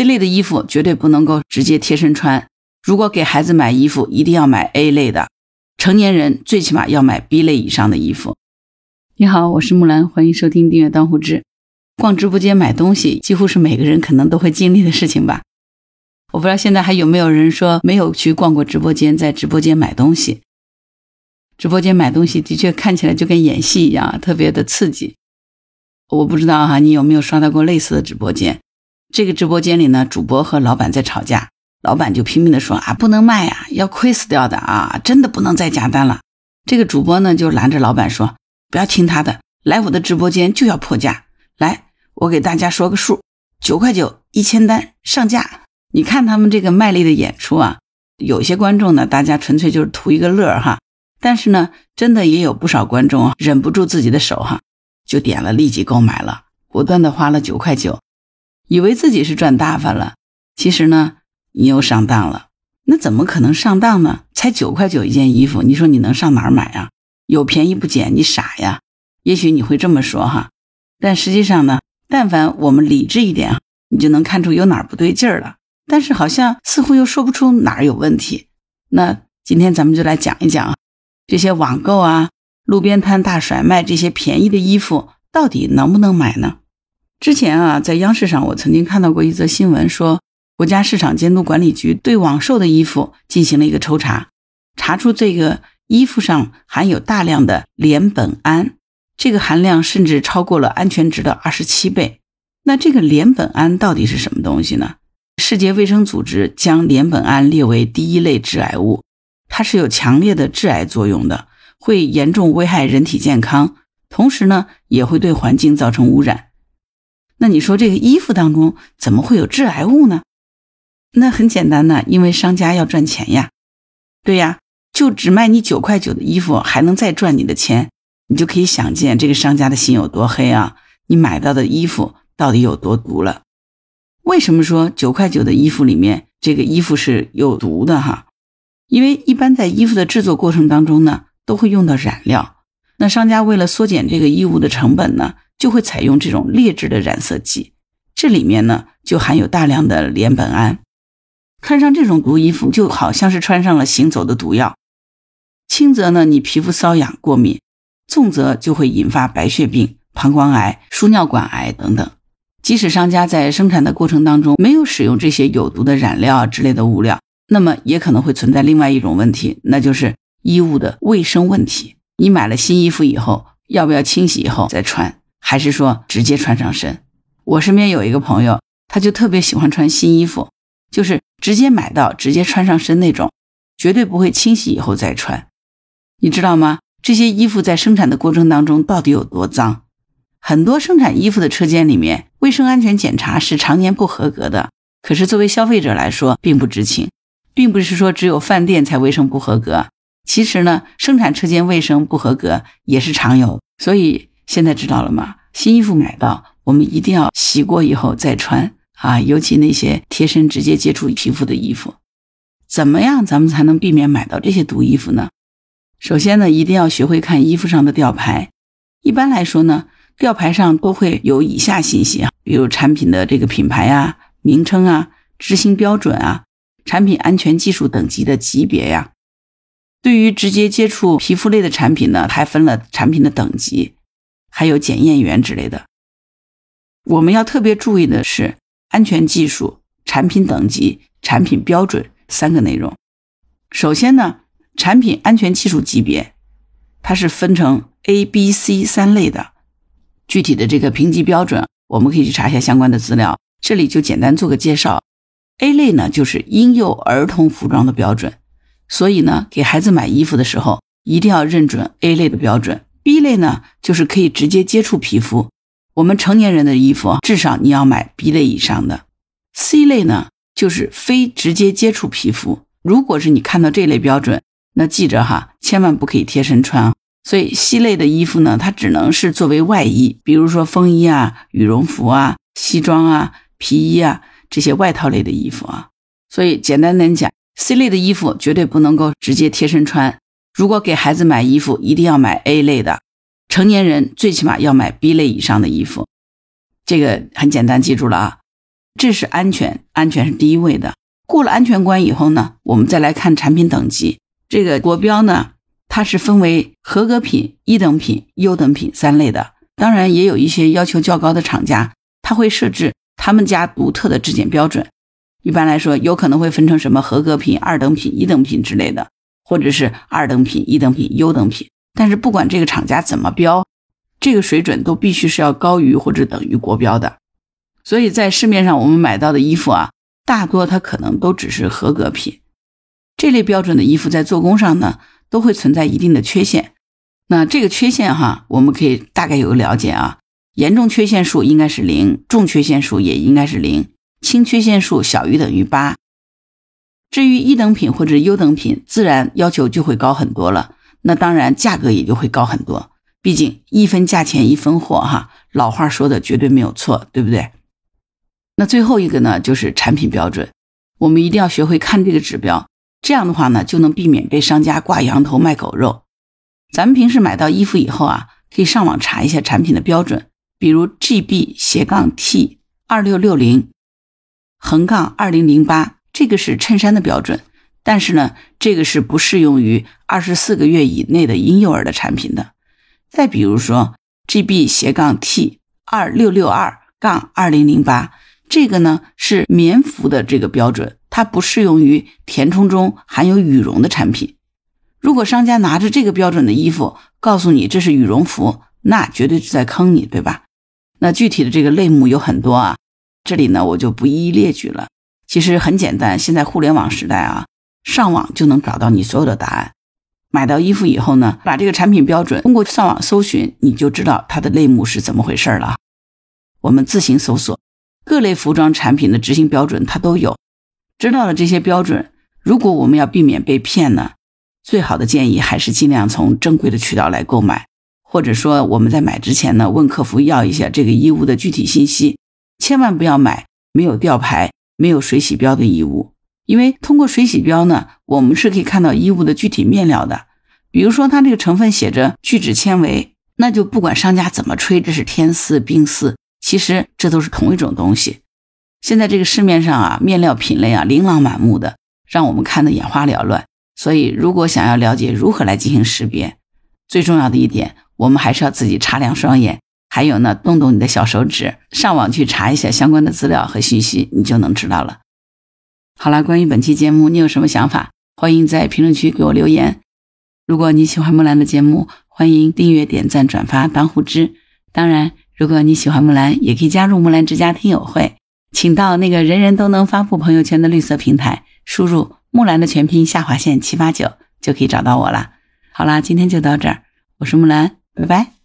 C 类的衣服绝对不能够直接贴身穿。如果给孩子买衣服，一定要买 A 类的。成年人最起码要买 B 类以上的衣服。你好，我是木兰，欢迎收听订阅当户知。逛直播间买东西，几乎是每个人可能都会经历的事情吧。我不知道现在还有没有人说没有去逛过直播间，在直播间买东西。直播间买东西的确看起来就跟演戏一样，特别的刺激。我不知道哈，你有没有刷到过类似的直播间？这个直播间里呢，主播和老板在吵架，老板就拼命的说啊，不能卖呀，要亏死掉的啊，真的不能再加单了。这个主播呢就拦着老板说，不要听他的，来我的直播间就要破价，来，我给大家说个数，九块九一千单上架。你看他们这个卖力的演出啊，有些观众呢，大家纯粹就是图一个乐哈，但是呢，真的也有不少观众忍不住自己的手哈。就点了，立即购买了，果断的花了九块九，以为自己是赚大发了。其实呢，你又上当了。那怎么可能上当呢？才九块九一件衣服，你说你能上哪儿买啊？有便宜不捡，你傻呀？也许你会这么说哈，但实际上呢，但凡我们理智一点，你就能看出有哪儿不对劲儿了。但是好像似乎又说不出哪儿有问题。那今天咱们就来讲一讲这些网购啊。路边摊大甩卖这些便宜的衣服，到底能不能买呢？之前啊，在央视上我曾经看到过一则新闻，说国家市场监督管理局对网售的衣服进行了一个抽查，查出这个衣服上含有大量的联苯胺，这个含量甚至超过了安全值的二十七倍。那这个联苯胺到底是什么东西呢？世界卫生组织将联苯胺列为第一类致癌物，它是有强烈的致癌作用的。会严重危害人体健康，同时呢，也会对环境造成污染。那你说这个衣服当中怎么会有致癌物呢？那很简单呢，因为商家要赚钱呀。对呀，就只卖你九块九的衣服，还能再赚你的钱，你就可以想见这个商家的心有多黑啊！你买到的衣服到底有多毒了？为什么说九块九的衣服里面这个衣服是有毒的哈？因为一般在衣服的制作过程当中呢。都会用到染料，那商家为了缩减这个衣物的成本呢，就会采用这种劣质的染色剂，这里面呢就含有大量的联苯胺。穿上这种毒衣服，就好像是穿上了行走的毒药。轻则呢你皮肤瘙痒过敏，重则就会引发白血病、膀胱癌、输尿管癌等等。即使商家在生产的过程当中没有使用这些有毒的染料之类的物料，那么也可能会存在另外一种问题，那就是。衣物的卫生问题，你买了新衣服以后，要不要清洗以后再穿，还是说直接穿上身？我身边有一个朋友，他就特别喜欢穿新衣服，就是直接买到直接穿上身那种，绝对不会清洗以后再穿。你知道吗？这些衣服在生产的过程当中到底有多脏？很多生产衣服的车间里面，卫生安全检查是常年不合格的。可是作为消费者来说，并不知情，并不是说只有饭店才卫生不合格。其实呢，生产车间卫生不合格也是常有，所以现在知道了吗？新衣服买到，我们一定要洗过以后再穿啊，尤其那些贴身直接接触皮肤的衣服，怎么样咱们才能避免买到这些毒衣服呢？首先呢，一定要学会看衣服上的吊牌。一般来说呢，吊牌上都会有以下信息啊，比如产品的这个品牌啊、名称啊、执行标准啊、产品安全技术等级的级别呀。对于直接接触皮肤类的产品呢，还分了产品的等级，还有检验员之类的。我们要特别注意的是安全技术、产品等级、产品标准三个内容。首先呢，产品安全技术级别，它是分成 A、B、C 三类的。具体的这个评级标准，我们可以去查一下相关的资料。这里就简单做个介绍。A 类呢，就是婴幼儿童服装的标准。所以呢，给孩子买衣服的时候，一定要认准 A 类的标准。B 类呢，就是可以直接接触皮肤。我们成年人的衣服，至少你要买 B 类以上的。C 类呢，就是非直接接触皮肤。如果是你看到这类标准，那记着哈，千万不可以贴身穿。所以 C 类的衣服呢，它只能是作为外衣，比如说风衣啊、羽绒服啊、西装啊、皮衣啊这些外套类的衣服啊。所以简单点讲。C 类的衣服绝对不能够直接贴身穿。如果给孩子买衣服，一定要买 A 类的。成年人最起码要买 B 类以上的衣服。这个很简单，记住了啊。这是安全，安全是第一位的。过了安全关以后呢，我们再来看产品等级。这个国标呢，它是分为合格品、一等品、优等品三类的。当然，也有一些要求较高的厂家，他会设置他们家独特的质检标准。一般来说，有可能会分成什么合格品、二等品、一等品之类的，或者是二等品、一等品、优等品。但是不管这个厂家怎么标，这个水准都必须是要高于或者等于国标的。所以在市面上我们买到的衣服啊。大多它可能都只是合格品，这类标准的衣服在做工上呢，都会存在一定的缺陷。那这个缺陷哈，我们可以大概有个了解啊，严重缺陷数应该是零，重缺陷数也应该是零，轻缺陷数小于等于八。至于一等品或者优等品，自然要求就会高很多了，那当然价格也就会高很多。毕竟一分价钱一分货哈，老话说的绝对没有错，对不对？那最后一个呢，就是产品标准，我们一定要学会看这个指标，这样的话呢，就能避免被商家挂羊头卖狗肉。咱们平时买到衣服以后啊，可以上网查一下产品的标准，比如 GB 斜杠 T 二六六零横杠二零零八，这个是衬衫的标准，但是呢，这个是不适用于二十四个月以内的婴幼儿的产品的。再比如说 GB 斜杠 T 二六六二杠二零零八。这个呢是棉服的这个标准，它不适用于填充中含有羽绒的产品。如果商家拿着这个标准的衣服告诉你这是羽绒服，那绝对是在坑你，对吧？那具体的这个类目有很多啊，这里呢我就不一一列举了。其实很简单，现在互联网时代啊，上网就能找到你所有的答案。买到衣服以后呢，把这个产品标准通过上网搜寻，你就知道它的类目是怎么回事了。我们自行搜索。各类服装产品的执行标准，它都有。知道了这些标准，如果我们要避免被骗呢，最好的建议还是尽量从正规的渠道来购买，或者说我们在买之前呢，问客服要一下这个衣物的具体信息，千万不要买没有吊牌、没有水洗标的衣物，因为通过水洗标呢，我们是可以看到衣物的具体面料的。比如说它这个成分写着聚酯纤维，那就不管商家怎么吹这是天丝、冰丝。其实这都是同一种东西。现在这个市面上啊，面料品类啊琳琅满目的，让我们看得眼花缭乱。所以，如果想要了解如何来进行识别，最重要的一点，我们还是要自己擦亮双眼，还有呢，动动你的小手指，上网去查一下相关的资料和信息，你就能知道了。好了，关于本期节目，你有什么想法？欢迎在评论区给我留言。如果你喜欢木兰的节目，欢迎订阅、点赞、转发、当护知。当然。如果你喜欢木兰，也可以加入木兰之家听友会，请到那个人人都能发布朋友圈的绿色平台，输入木兰的全拼下划线七八九，就可以找到我了。好啦，今天就到这儿，我是木兰，拜拜。